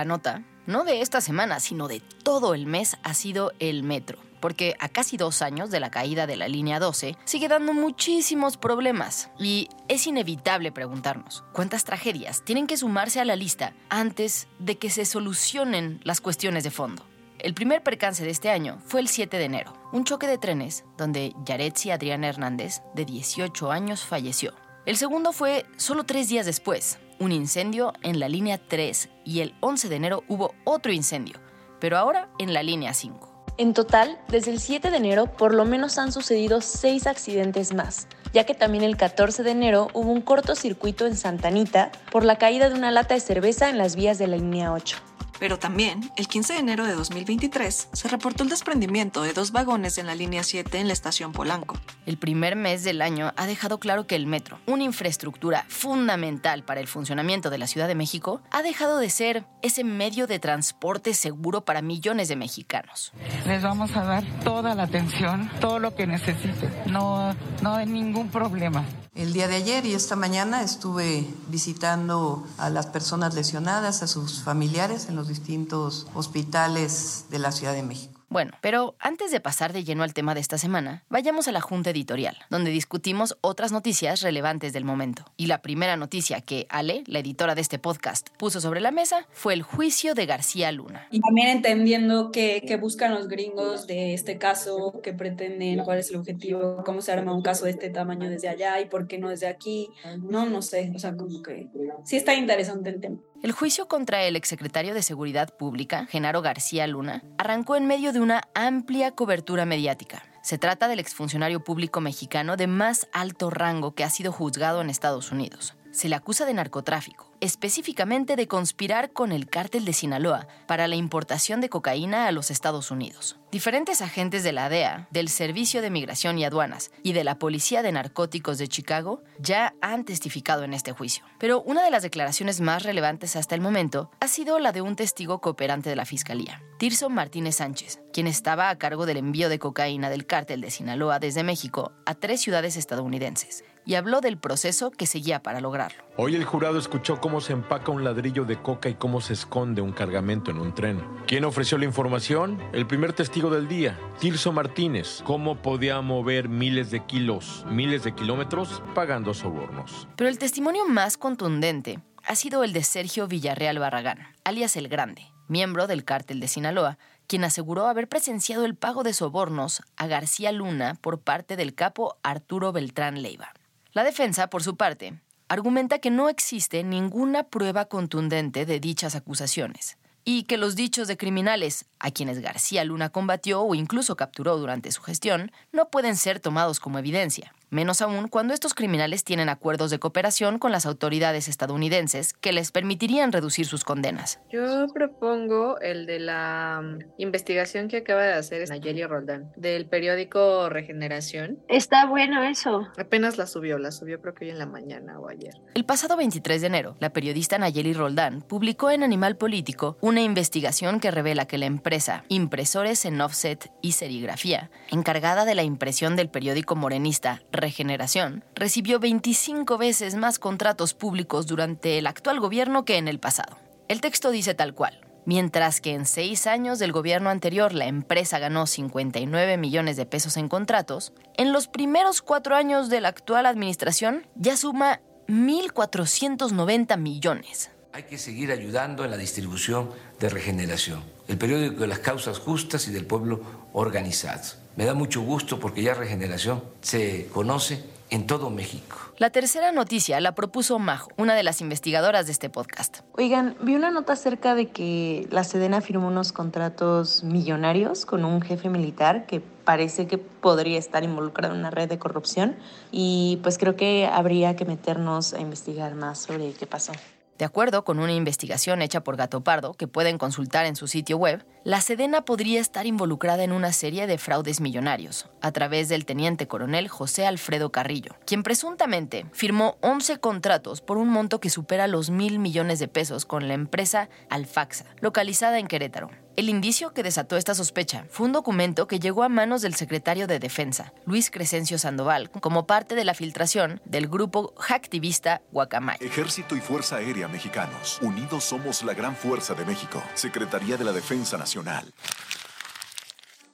La nota, no de esta semana, sino de todo el mes, ha sido el metro. Porque a casi dos años de la caída de la línea 12 sigue dando muchísimos problemas. Y es inevitable preguntarnos, ¿cuántas tragedias tienen que sumarse a la lista antes de que se solucionen las cuestiones de fondo? El primer percance de este año fue el 7 de enero, un choque de trenes donde Yaretsi Adriana Hernández, de 18 años, falleció. El segundo fue solo tres días después, un incendio en la línea 3 y el 11 de enero hubo otro incendio, pero ahora en la línea 5. En total, desde el 7 de enero por lo menos han sucedido seis accidentes más, ya que también el 14 de enero hubo un cortocircuito en Santa Anita por la caída de una lata de cerveza en las vías de la línea 8. Pero también, el 15 de enero de 2023, se reportó el desprendimiento de dos vagones en la línea 7 en la estación Polanco. El primer mes del año ha dejado claro que el metro, una infraestructura fundamental para el funcionamiento de la Ciudad de México, ha dejado de ser ese medio de transporte seguro para millones de mexicanos. Les vamos a dar toda la atención, todo lo que necesiten. No, no hay ningún problema. El día de ayer y esta mañana estuve visitando a las personas lesionadas, a sus familiares en los distintos hospitales de la Ciudad de México. Bueno, pero antes de pasar de lleno al tema de esta semana, vayamos a la Junta Editorial, donde discutimos otras noticias relevantes del momento. Y la primera noticia que Ale, la editora de este podcast, puso sobre la mesa fue el juicio de García Luna. Y también entendiendo qué, buscan los gringos de este caso, qué pretenden, cuál es el objetivo, cómo se arma un caso de este tamaño desde allá y por qué no desde aquí. No, no sé, o sea, como que sí está interesante el tema. El juicio contra el exsecretario de Seguridad Pública, Genaro García Luna, arrancó en medio de una amplia cobertura mediática. Se trata del exfuncionario público mexicano de más alto rango que ha sido juzgado en Estados Unidos. Se le acusa de narcotráfico, específicamente de conspirar con el cártel de Sinaloa para la importación de cocaína a los Estados Unidos. Diferentes agentes de la DEA, del Servicio de Migración y Aduanas y de la Policía de Narcóticos de Chicago ya han testificado en este juicio. Pero una de las declaraciones más relevantes hasta el momento ha sido la de un testigo cooperante de la Fiscalía, Tirso Martínez Sánchez, quien estaba a cargo del envío de cocaína del cártel de Sinaloa desde México a tres ciudades estadounidenses y habló del proceso que seguía para lograrlo. Hoy el jurado escuchó cómo se empaca un ladrillo de coca y cómo se esconde un cargamento en un tren. ¿Quién ofreció la información? El primer testigo del día, Tirso Martínez. ¿Cómo podía mover miles de kilos, miles de kilómetros pagando sobornos? Pero el testimonio más contundente ha sido el de Sergio Villarreal Barragán, alias El Grande, miembro del cártel de Sinaloa, quien aseguró haber presenciado el pago de sobornos a García Luna por parte del capo Arturo Beltrán Leiva. La defensa, por su parte, argumenta que no existe ninguna prueba contundente de dichas acusaciones y que los dichos de criminales, a quienes García Luna combatió o incluso capturó durante su gestión, no pueden ser tomados como evidencia menos aún cuando estos criminales tienen acuerdos de cooperación con las autoridades estadounidenses que les permitirían reducir sus condenas. Yo propongo el de la mm, investigación que acaba de hacer Nayeli Roldán del periódico Regeneración. Está bueno eso. Apenas la subió, la subió creo que hoy en la mañana o ayer. El pasado 23 de enero, la periodista Nayeli Roldán publicó en Animal Político una investigación que revela que la empresa Impresores en Offset y Serigrafía, encargada de la impresión del periódico morenista Regeneración, recibió 25 veces más contratos públicos durante el actual gobierno que en el pasado. El texto dice tal cual. Mientras que en seis años del gobierno anterior la empresa ganó 59 millones de pesos en contratos, en los primeros cuatro años de la actual administración ya suma 1.490 millones. Hay que seguir ayudando en la distribución de regeneración. El periódico de las causas justas y del pueblo organizado. Me da mucho gusto porque ya regeneración se conoce en todo México. La tercera noticia la propuso Majo, una de las investigadoras de este podcast. Oigan, vi una nota acerca de que la Sedena firmó unos contratos millonarios con un jefe militar que parece que podría estar involucrado en una red de corrupción y pues creo que habría que meternos a investigar más sobre qué pasó. De acuerdo con una investigación hecha por Gato Pardo, que pueden consultar en su sitio web, la Sedena podría estar involucrada en una serie de fraudes millonarios, a través del teniente coronel José Alfredo Carrillo, quien presuntamente firmó 11 contratos por un monto que supera los mil millones de pesos con la empresa Alfaxa, localizada en Querétaro. El indicio que desató esta sospecha fue un documento que llegó a manos del secretario de Defensa, Luis Crescencio Sandoval, como parte de la filtración del grupo hacktivista Guacamay. Ejército y Fuerza Aérea Mexicanos. Unidos somos la gran fuerza de México. Secretaría de la Defensa Nacional.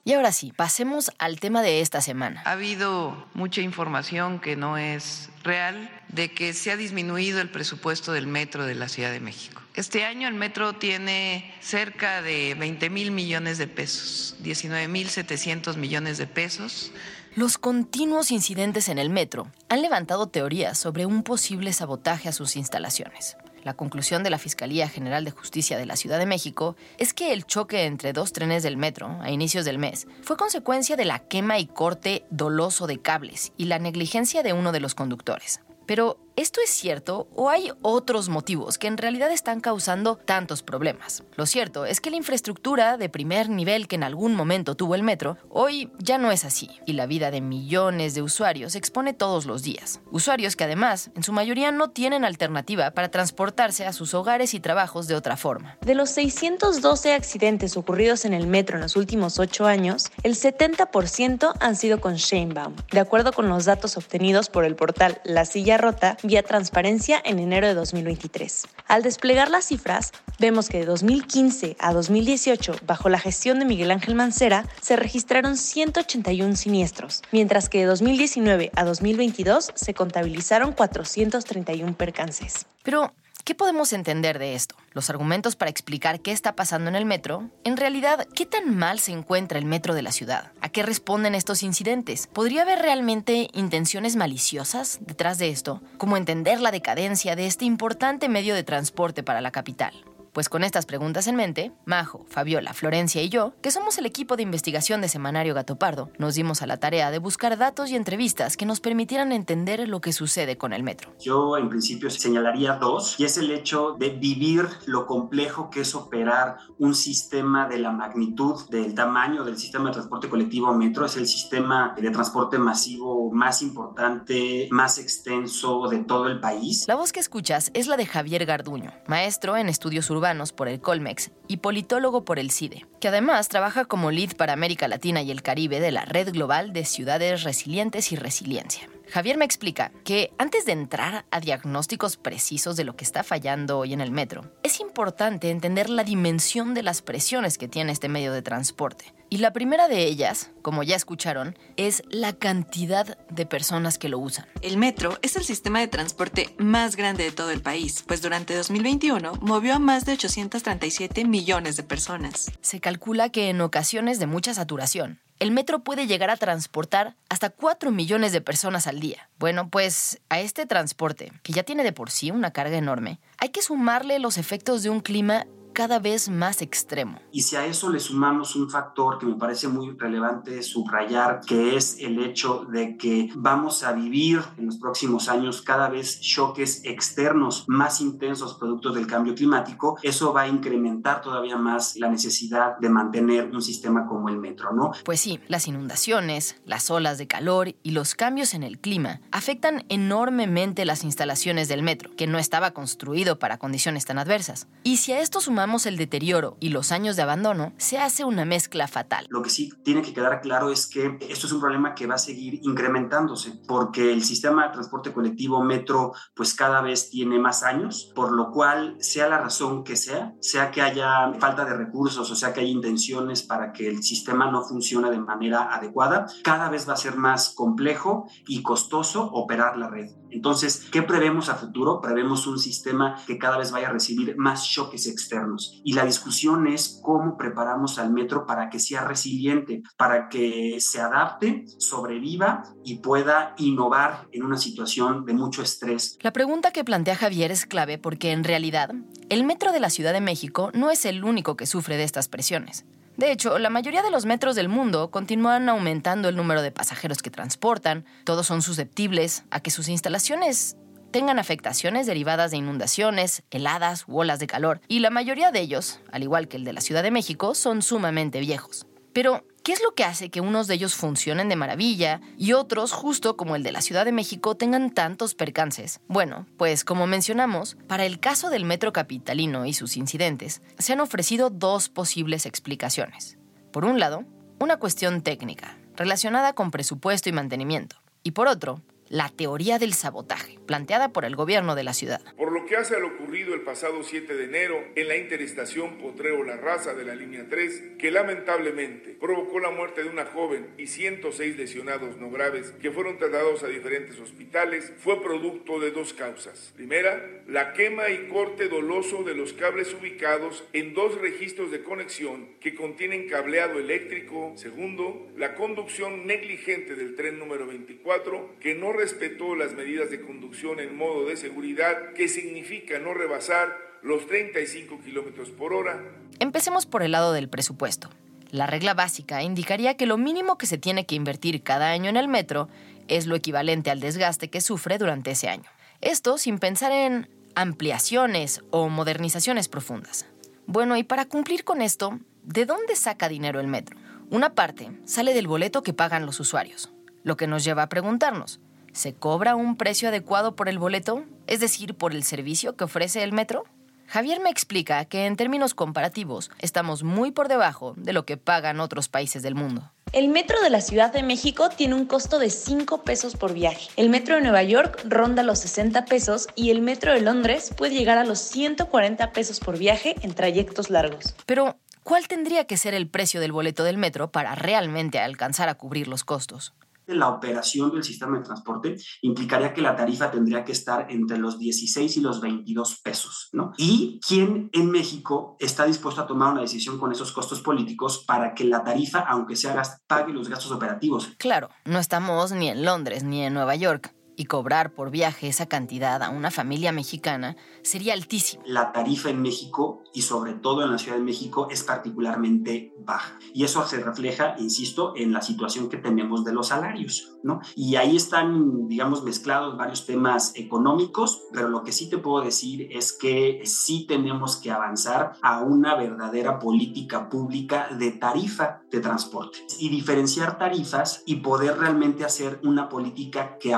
Y ahora sí, pasemos al tema de esta semana. Ha habido mucha información que no es real de que se ha disminuido el presupuesto del metro de la Ciudad de México. Este año el metro tiene cerca de 20 mil millones de pesos, 19 mil 700 millones de pesos. Los continuos incidentes en el metro han levantado teorías sobre un posible sabotaje a sus instalaciones. La conclusión de la Fiscalía General de Justicia de la Ciudad de México es que el choque entre dos trenes del metro a inicios del mes fue consecuencia de la quema y corte doloso de cables y la negligencia de uno de los conductores. Pero, ¿esto es cierto o hay otros motivos que en realidad están causando tantos problemas? Lo cierto es que la infraestructura de primer nivel que en algún momento tuvo el metro, hoy ya no es así, y la vida de millones de usuarios se expone todos los días. Usuarios que además, en su mayoría, no tienen alternativa para transportarse a sus hogares y trabajos de otra forma. De los 612 accidentes ocurridos en el metro en los últimos ocho años, el 70% han sido con Sheinbaum, de acuerdo con los datos obtenidos por el portal La Silla Rota vía transparencia en enero de 2023. Al desplegar las cifras, vemos que de 2015 a 2018, bajo la gestión de Miguel Ángel Mancera, se registraron 181 siniestros, mientras que de 2019 a 2022 se contabilizaron 431 percances. Pero, ¿Qué podemos entender de esto? Los argumentos para explicar qué está pasando en el metro. En realidad, ¿qué tan mal se encuentra el metro de la ciudad? ¿A qué responden estos incidentes? ¿Podría haber realmente intenciones maliciosas detrás de esto? ¿Cómo entender la decadencia de este importante medio de transporte para la capital? Pues con estas preguntas en mente, Majo, Fabiola, Florencia y yo, que somos el equipo de investigación de Semanario Gato Pardo, nos dimos a la tarea de buscar datos y entrevistas que nos permitieran entender lo que sucede con el metro. Yo en principio señalaría dos, y es el hecho de vivir lo complejo que es operar un sistema de la magnitud del tamaño del sistema de transporte colectivo metro. Es el sistema de transporte masivo más importante, más extenso de todo el país. La voz que escuchas es la de Javier Garduño, maestro en estudios urbanos por el Colmex y politólogo por el CIDE, que además trabaja como lead para América Latina y el Caribe de la Red Global de Ciudades Resilientes y Resiliencia. Javier me explica que antes de entrar a diagnósticos precisos de lo que está fallando hoy en el metro, es importante entender la dimensión de las presiones que tiene este medio de transporte. Y la primera de ellas, como ya escucharon, es la cantidad de personas que lo usan. El metro es el sistema de transporte más grande de todo el país, pues durante 2021 movió a más de 837 millones de personas. Se calcula que en ocasiones de mucha saturación, el metro puede llegar a transportar hasta 4 millones de personas al día. Bueno, pues a este transporte, que ya tiene de por sí una carga enorme, hay que sumarle los efectos de un clima cada vez más extremo. Y si a eso le sumamos un factor que me parece muy relevante subrayar, que es el hecho de que vamos a vivir en los próximos años cada vez choques externos más intensos producto del cambio climático, eso va a incrementar todavía más la necesidad de mantener un sistema como el metro, ¿no? Pues sí, las inundaciones, las olas de calor y los cambios en el clima afectan enormemente las instalaciones del metro, que no estaba construido para condiciones tan adversas. Y si a esto sumamos el deterioro y los años de abandono, se hace una mezcla fatal. Lo que sí tiene que quedar claro es que esto es un problema que va a seguir incrementándose porque el sistema de transporte colectivo metro pues cada vez tiene más años, por lo cual sea la razón que sea, sea que haya falta de recursos o sea que hay intenciones para que el sistema no funcione de manera adecuada, cada vez va a ser más complejo y costoso operar la red. Entonces, ¿qué prevemos a futuro? Prevemos un sistema que cada vez vaya a recibir más choques externos. Y la discusión es cómo preparamos al metro para que sea resiliente, para que se adapte, sobreviva y pueda innovar en una situación de mucho estrés. La pregunta que plantea Javier es clave porque en realidad el metro de la Ciudad de México no es el único que sufre de estas presiones. De hecho, la mayoría de los metros del mundo continúan aumentando el número de pasajeros que transportan, todos son susceptibles a que sus instalaciones tengan afectaciones derivadas de inundaciones, heladas u olas de calor, y la mayoría de ellos, al igual que el de la Ciudad de México, son sumamente viejos. Pero, ¿qué es lo que hace que unos de ellos funcionen de maravilla y otros, justo como el de la Ciudad de México, tengan tantos percances? Bueno, pues como mencionamos, para el caso del metro capitalino y sus incidentes, se han ofrecido dos posibles explicaciones. Por un lado, una cuestión técnica, relacionada con presupuesto y mantenimiento, y por otro, la teoría del sabotaje, planteada por el gobierno de la ciudad. Por lo que hace a lo ocurrido el pasado 7 de enero en la interestación Potrero La Raza de la línea 3, que lamentablemente provocó la muerte de una joven y 106 lesionados no graves que fueron trasladados a diferentes hospitales, fue producto de dos causas. Primera, la quema y corte doloso de los cables ubicados en dos registros de conexión que contienen cableado eléctrico. Segundo, la conducción negligente del tren número 24 que no respetó las medidas de conducción en modo de seguridad, que significa no rebasar los 35 kilómetros por hora. Empecemos por el lado del presupuesto. La regla básica indicaría que lo mínimo que se tiene que invertir cada año en el metro es lo equivalente al desgaste que sufre durante ese año. Esto sin pensar en ampliaciones o modernizaciones profundas. Bueno, y para cumplir con esto, ¿de dónde saca dinero el metro? Una parte sale del boleto que pagan los usuarios, lo que nos lleva a preguntarnos, ¿Se cobra un precio adecuado por el boleto? Es decir, por el servicio que ofrece el metro? Javier me explica que en términos comparativos estamos muy por debajo de lo que pagan otros países del mundo. El metro de la Ciudad de México tiene un costo de 5 pesos por viaje. El metro de Nueva York ronda los 60 pesos y el metro de Londres puede llegar a los 140 pesos por viaje en trayectos largos. Pero, ¿cuál tendría que ser el precio del boleto del metro para realmente alcanzar a cubrir los costos? La operación del sistema de transporte implicaría que la tarifa tendría que estar entre los 16 y los 22 pesos, ¿no? ¿Y quién en México está dispuesto a tomar una decisión con esos costos políticos para que la tarifa, aunque sea pague los gastos operativos? Claro, no estamos ni en Londres ni en Nueva York y cobrar por viaje esa cantidad a una familia mexicana sería altísimo. La tarifa en México y sobre todo en la Ciudad de México es particularmente baja. Y eso se refleja, insisto, en la situación que tenemos de los salarios, ¿no? Y ahí están, digamos, mezclados varios temas económicos, pero lo que sí te puedo decir es que sí tenemos que avanzar a una verdadera política pública de tarifa de transporte y diferenciar tarifas y poder realmente hacer una política que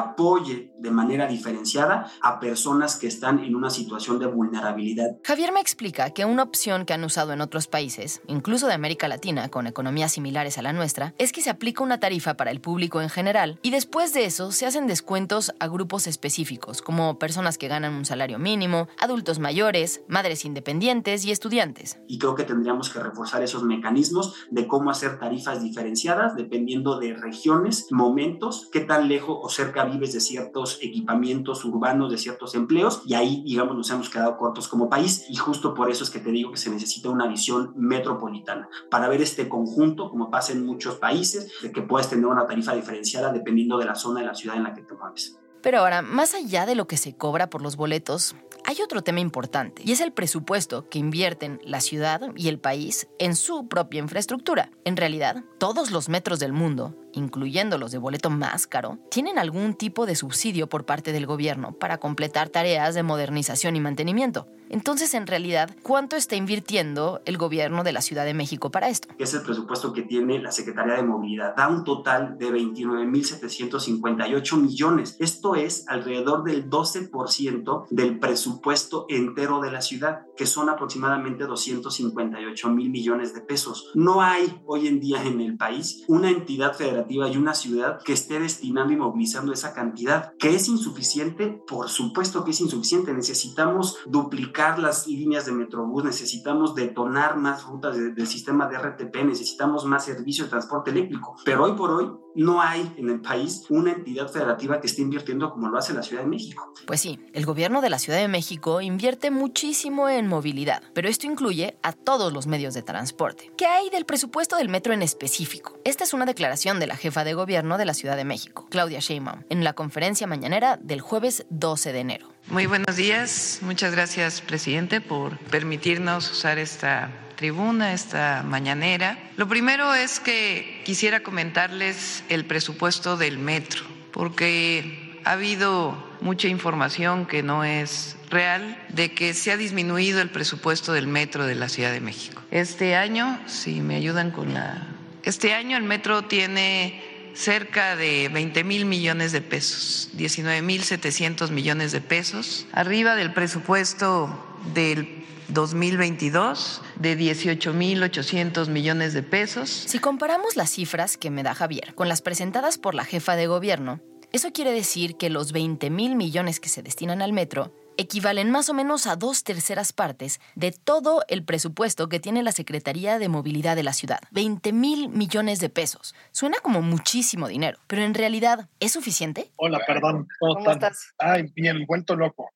apoye de manera diferenciada a personas que están en una situación de vulnerabilidad. Javier me explica que una opción que han usado en otros países, incluso de América Latina, con economías similares a la nuestra, es que se aplica una tarifa para el público en general y después de eso se hacen descuentos a grupos específicos, como personas que ganan un salario mínimo, adultos mayores, madres independientes y estudiantes. Y creo que tendríamos que reforzar esos mecanismos de cómo hacer tarifas diferenciadas dependiendo de regiones, momentos, qué tan lejos o cerca vives de ciertos equipamientos urbanos, de ciertos empleos, y ahí, digamos, nos hemos quedado cortos como país, y justo por eso es que te digo que se necesita una visión metropolitana, para ver este conjunto, como pasa en muchos países, de que puedes tener una tarifa diferenciada dependiendo de la zona de la ciudad en la que te mueves. Pero ahora, más allá de lo que se cobra por los boletos, hay otro tema importante y es el presupuesto que invierten la ciudad y el país en su propia infraestructura. En realidad, todos los metros del mundo incluyendo los de boleto más caro, tienen algún tipo de subsidio por parte del gobierno para completar tareas de modernización y mantenimiento. Entonces, en realidad, ¿cuánto está invirtiendo el gobierno de la Ciudad de México para esto? Es el presupuesto que tiene la Secretaría de Movilidad. Da un total de 29.758 millones. Esto es alrededor del 12% del presupuesto entero de la ciudad, que son aproximadamente 258 mil millones de pesos. No hay hoy en día en el país una entidad y una ciudad que esté destinando y movilizando esa cantidad, que es insuficiente, por supuesto que es insuficiente. Necesitamos duplicar las líneas de Metrobús, necesitamos detonar más rutas del sistema de RTP, necesitamos más servicio de transporte eléctrico, pero hoy por hoy no hay en el país una entidad federativa que esté invirtiendo como lo hace la Ciudad de México. Pues sí, el gobierno de la Ciudad de México invierte muchísimo en movilidad, pero esto incluye a todos los medios de transporte. ¿Qué hay del presupuesto del metro en específico? Esta es una declaración de la jefa de gobierno de la Ciudad de México, Claudia Sheinbaum, en la conferencia mañanera del jueves 12 de enero. Muy buenos días, muchas gracias presidente por permitirnos usar esta tribuna, esta mañanera. Lo primero es que quisiera comentarles el presupuesto del metro, porque ha habido mucha información que no es real de que se ha disminuido el presupuesto del metro de la Ciudad de México. Este año, si me ayudan con la... Este año el metro tiene cerca de 20 mil millones de pesos, 19 mil 700 millones de pesos, arriba del presupuesto del 2022 de 18.800 millones de pesos. Si comparamos las cifras que me da Javier con las presentadas por la jefa de gobierno, eso quiere decir que los 20 mil millones que se destinan al metro equivalen más o menos a dos terceras partes de todo el presupuesto que tiene la Secretaría de Movilidad de la ciudad. 20 mil millones de pesos. Suena como muchísimo dinero, pero en realidad, ¿es suficiente? Hola, perdón. ¿Cómo, estás? Ay, bien, vuelto loco.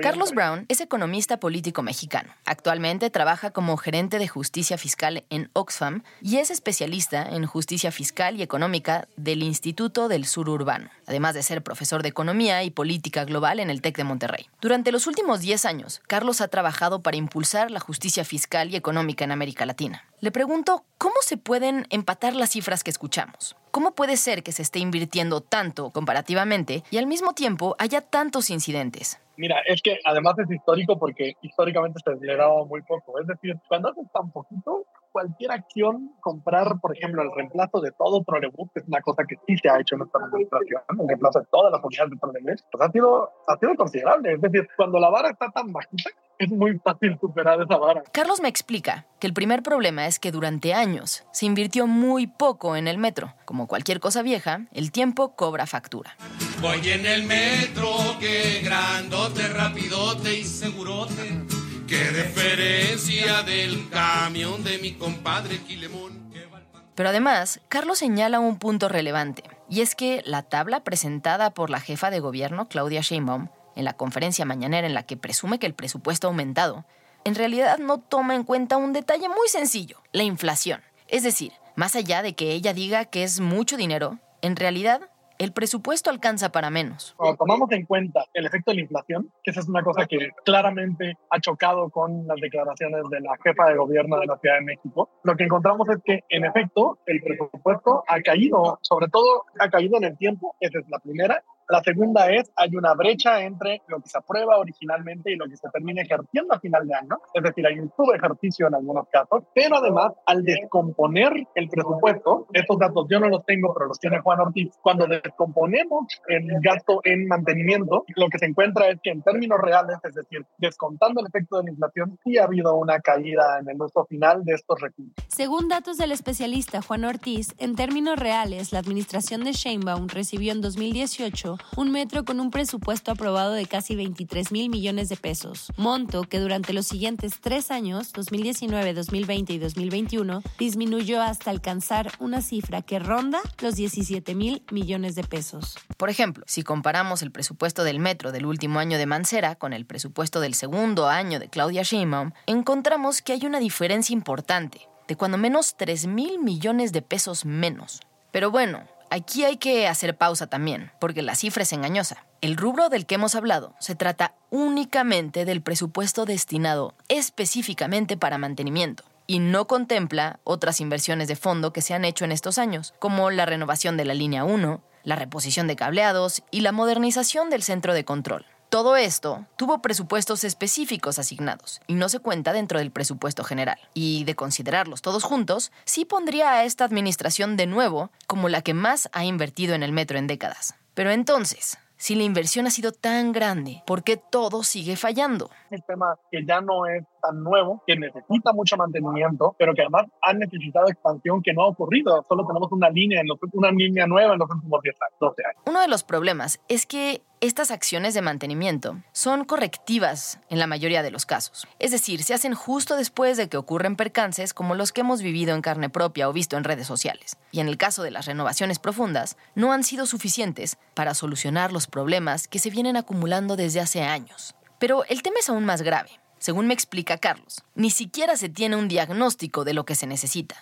Carlos Brown es economista político mexicano. Actualmente trabaja como gerente de justicia fiscal en Oxfam y es especialista en justicia fiscal y económica del Instituto del Sur Urbano, además de ser profesor de economía y política global en el TEC de Monterrey. Durante los últimos 10 años, Carlos ha trabajado para impulsar la justicia fiscal y económica en América Latina. Le pregunto, ¿cómo se pueden empatar las cifras que escuchamos? ¿Cómo puede ser que se esté invirtiendo tanto comparativamente y al mismo tiempo haya tantos incidentes? Mira, es que además es histórico porque históricamente se aceleraba muy poco. Es decir, cuando haces tan poquito, cualquier acción, comprar, por ejemplo, el reemplazo de todo trolebús, que es una cosa que sí se ha hecho en nuestra administración, el reemplazo de todas las unidades de trolebús, pues ha sido, ha sido considerable. Es decir, cuando la vara está tan bajita, es muy fácil superar esa vara. Carlos me explica que el primer problema es que durante años se invirtió muy poco en el metro. Como cualquier cosa vieja, el tiempo cobra factura. Voy en el metro, que grandote, rapidote y segurote. Qué referencia del camión de mi compadre Quilemón. Pero además, Carlos señala un punto relevante, y es que la tabla presentada por la jefa de gobierno, Claudia Sheinbaum, en la conferencia mañanera en la que presume que el presupuesto ha aumentado, en realidad no toma en cuenta un detalle muy sencillo, la inflación. Es decir, más allá de que ella diga que es mucho dinero, en realidad el presupuesto alcanza para menos. Cuando tomamos en cuenta el efecto de la inflación, que esa es una cosa que claramente ha chocado con las declaraciones de la jefa de gobierno de la Ciudad de México, lo que encontramos es que, en efecto, el presupuesto ha caído, sobre todo ha caído en el tiempo, esa es la primera, la segunda es, hay una brecha entre lo que se aprueba originalmente y lo que se termina ejerciendo a final de año. Es decir, hay un subejercicio en algunos casos, pero además, al descomponer el presupuesto, estos datos yo no los tengo, pero los tiene Juan Ortiz, cuando descomponemos el gasto en mantenimiento, lo que se encuentra es que en términos reales, es decir, descontando el efecto de la inflación, sí ha habido una caída en el uso final de estos recursos. Según datos del especialista Juan Ortiz, en términos reales, la administración de Sheinbaum recibió en 2018 un metro con un presupuesto aprobado de casi 23 mil millones de pesos, monto que durante los siguientes tres años, 2019, 2020 y 2021, disminuyó hasta alcanzar una cifra que ronda los 17 mil millones de pesos. Por ejemplo, si comparamos el presupuesto del metro del último año de Mancera con el presupuesto del segundo año de Claudia Sheinbaum, encontramos que hay una diferencia importante, de cuando menos 3 mil millones de pesos menos. Pero bueno, Aquí hay que hacer pausa también, porque la cifra es engañosa. El rubro del que hemos hablado se trata únicamente del presupuesto destinado específicamente para mantenimiento y no contempla otras inversiones de fondo que se han hecho en estos años, como la renovación de la línea 1, la reposición de cableados y la modernización del centro de control. Todo esto tuvo presupuestos específicos asignados y no se cuenta dentro del presupuesto general. Y de considerarlos todos juntos, sí pondría a esta administración de nuevo como la que más ha invertido en el metro en décadas. Pero entonces, Si la inversión ha sido tan grande, ¿por qué todo sigue fallando? Un sistema que ya no es tan nuevo, que necesita mucho mantenimiento, pero que además ha necesitado expansión que no ha ocurrido. Solo tenemos una línea, en los, una línea nueva en los últimos 10 años, 12 años. Uno de los problemas es que estas acciones de mantenimiento son correctivas en la mayoría de los casos. Es decir, se hacen justo después de que ocurren percances como los que hemos vivido en carne propia o visto en redes sociales. Y en el caso de las renovaciones profundas, no han sido suficientes para solucionar los problemas que se vienen acumulando desde hace años. Pero el tema es aún más grave. Según me explica Carlos, ni siquiera se tiene un diagnóstico de lo que se necesita.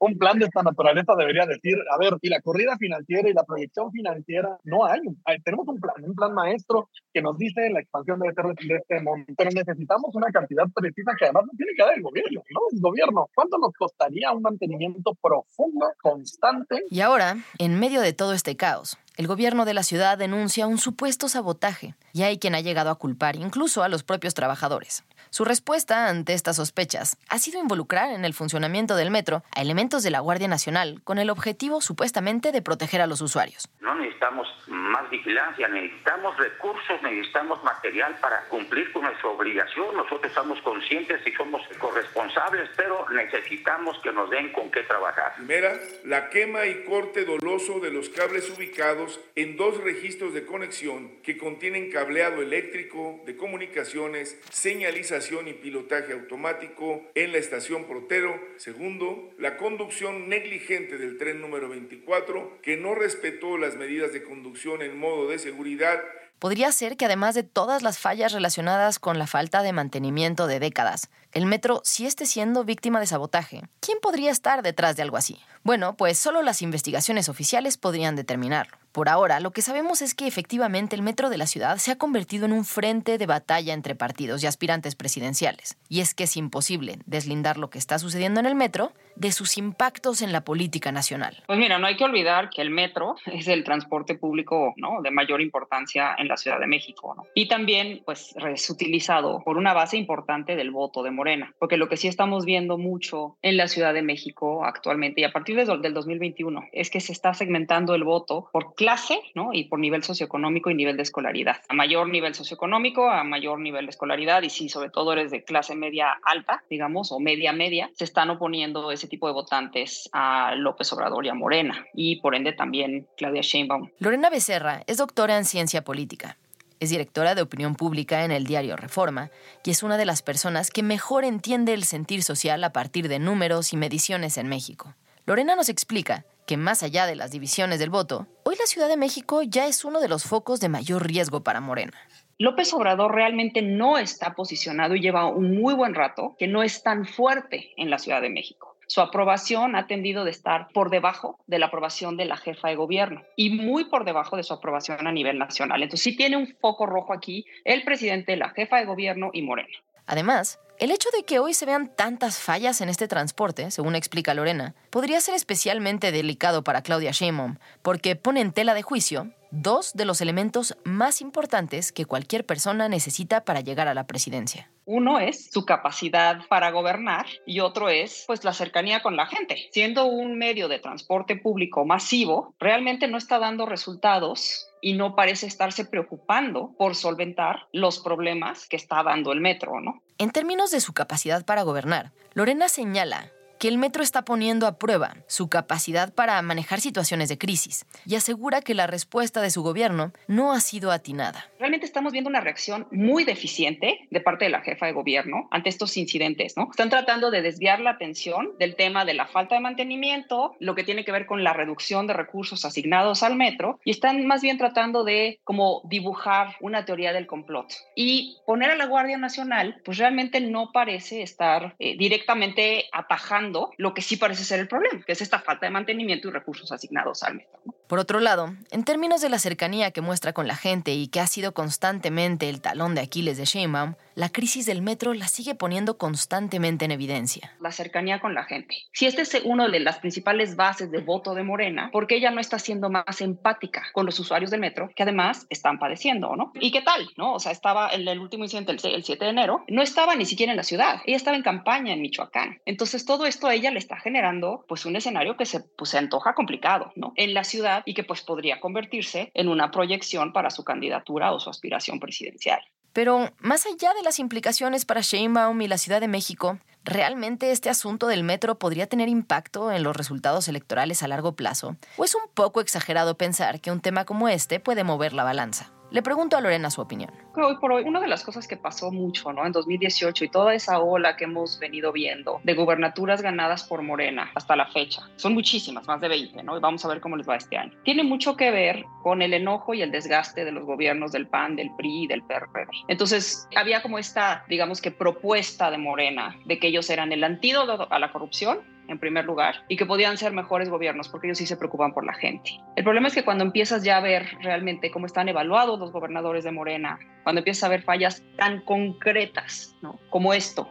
Un plan de esta naturaleza debería decir, a ver, y la corrida financiera y la proyección financiera, no hay. tenemos un plan, un plan maestro que nos dice la expansión debe ser de este monto, pero necesitamos una cantidad precisa que además no tiene que dar el gobierno, ¿no? El gobierno. ¿Cuánto nos costaría un mantenimiento profundo, constante? Y ahora, en medio de todo este caos, el gobierno de la ciudad denuncia un supuesto sabotaje y hay quien ha llegado a culpar incluso a los propios trabajadores. Su respuesta ante estas sospechas ha sido involucrar en el funcionamiento del metro a elementos de la Guardia Nacional con el objetivo supuestamente de proteger a los usuarios. No necesitamos más vigilancia, necesitamos recursos, necesitamos material para cumplir con nuestra obligación. Nosotros estamos conscientes y somos corresponsables, pero necesitamos que nos den con qué trabajar. Primera, la quema y corte doloso de los cables ubicados en dos registros de conexión que contienen cableado eléctrico, de comunicaciones, señalización y pilotaje automático en la estación Protero. Segundo, la conducción negligente del tren número 24 que no respetó las medidas de conducción en modo de seguridad Podría ser que además de todas las fallas relacionadas con la falta de mantenimiento de décadas, el metro sí esté siendo víctima de sabotaje. ¿Quién podría estar detrás de algo así? Bueno, pues solo las investigaciones oficiales podrían determinarlo. Por ahora, lo que sabemos es que efectivamente el metro de la ciudad se ha convertido en un frente de batalla entre partidos y aspirantes presidenciales. Y es que es imposible deslindar lo que está sucediendo en el metro de sus impactos en la política nacional. Pues mira, no hay que olvidar que el metro es el transporte público ¿no? de mayor importancia en la Ciudad de México. ¿no? Y también pues, es utilizado por una base importante del voto de Morena. Porque lo que sí estamos viendo mucho en la Ciudad de México actualmente y a partir del 2021 es que se está segmentando el voto por clase ¿no? y por nivel socioeconómico y nivel de escolaridad. A mayor nivel socioeconómico, a mayor nivel de escolaridad y si sobre todo eres de clase media alta, digamos, o media media, se están oponiendo ese tipo de votantes a López Obrador y a Morena y por ende también Claudia Sheinbaum. Lorena Becerra es doctora en ciencia política. Es directora de opinión pública en el diario Reforma y es una de las personas que mejor entiende el sentir social a partir de números y mediciones en México. Lorena nos explica que más allá de las divisiones del voto, hoy la Ciudad de México ya es uno de los focos de mayor riesgo para Morena. López Obrador realmente no está posicionado y lleva un muy buen rato que no es tan fuerte en la Ciudad de México. Su aprobación ha tendido de estar por debajo de la aprobación de la jefa de gobierno y muy por debajo de su aprobación a nivel nacional. Entonces sí tiene un foco rojo aquí el presidente, la jefa de gobierno y Morena. Además, el hecho de que hoy se vean tantas fallas en este transporte, según explica Lorena, podría ser especialmente delicado para Claudia Sheinbaum, porque pone en tela de juicio dos de los elementos más importantes que cualquier persona necesita para llegar a la presidencia. Uno es su capacidad para gobernar y otro es pues la cercanía con la gente. Siendo un medio de transporte público masivo, realmente no está dando resultados y no parece estarse preocupando por solventar los problemas que está dando el metro, ¿no? En términos de su capacidad para gobernar, Lorena señala que el metro está poniendo a prueba su capacidad para manejar situaciones de crisis y asegura que la respuesta de su gobierno no ha sido atinada. Realmente estamos viendo una reacción muy deficiente de parte de la jefa de gobierno ante estos incidentes, ¿no? Están tratando de desviar la atención del tema de la falta de mantenimiento, lo que tiene que ver con la reducción de recursos asignados al metro y están más bien tratando de como dibujar una teoría del complot y poner a la Guardia Nacional, pues realmente no parece estar eh, directamente atajando lo que sí parece ser el problema, que es esta falta de mantenimiento y recursos asignados al metro. Por otro lado, en términos de la cercanía que muestra con la gente y que ha sido constantemente el talón de Aquiles de Sheinbaum, la crisis del metro la sigue poniendo constantemente en evidencia. La cercanía con la gente. Si este es uno de las principales bases de voto de Morena, ¿por qué ella no está siendo más empática con los usuarios del metro, que además están padeciendo, ¿no? ¿Y qué tal? ¿No? O sea, estaba en el último incidente, el 7 de enero, no estaba ni siquiera en la ciudad, ella estaba en campaña en Michoacán. Entonces, todo esto a ella le está generando, pues, un escenario que se, pues, se antoja complicado, ¿no? En la ciudad y que pues podría convertirse en una proyección para su candidatura o su aspiración presidencial. Pero más allá de las implicaciones para Sheinbaum y la Ciudad de México, ¿realmente este asunto del metro podría tener impacto en los resultados electorales a largo plazo? ¿O es un poco exagerado pensar que un tema como este puede mover la balanza? Le pregunto a Lorena su opinión. Hoy por hoy, una de las cosas que pasó mucho ¿no? en 2018 y toda esa ola que hemos venido viendo de gubernaturas ganadas por Morena hasta la fecha, son muchísimas, más de 20, ¿no? y vamos a ver cómo les va este año. Tiene mucho que ver con el enojo y el desgaste de los gobiernos del PAN, del PRI y del PRD. Entonces, había como esta, digamos que propuesta de Morena de que ellos eran el antídoto a la corrupción en primer lugar y que podían ser mejores gobiernos porque ellos sí se preocupan por la gente. El problema es que cuando empiezas ya a ver realmente cómo están evaluados los gobernadores de Morena, cuando empiezas a ver fallas tan concretas como esto,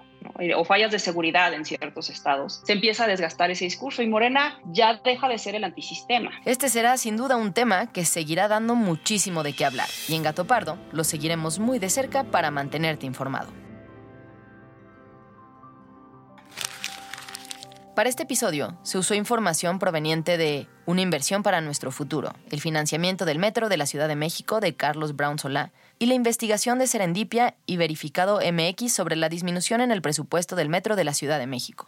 o fallas de seguridad en ciertos estados, se empieza a desgastar ese discurso y Morena ya deja de ser el antisistema. Este será sin duda un tema que seguirá dando muchísimo de qué hablar y en Gato Pardo lo seguiremos muy de cerca para mantenerte informado. Para este episodio se usó información proveniente de Una inversión para nuestro futuro, el financiamiento del metro de la Ciudad de México de Carlos Brown Solá y la investigación de Serendipia y verificado MX sobre la disminución en el presupuesto del metro de la Ciudad de México.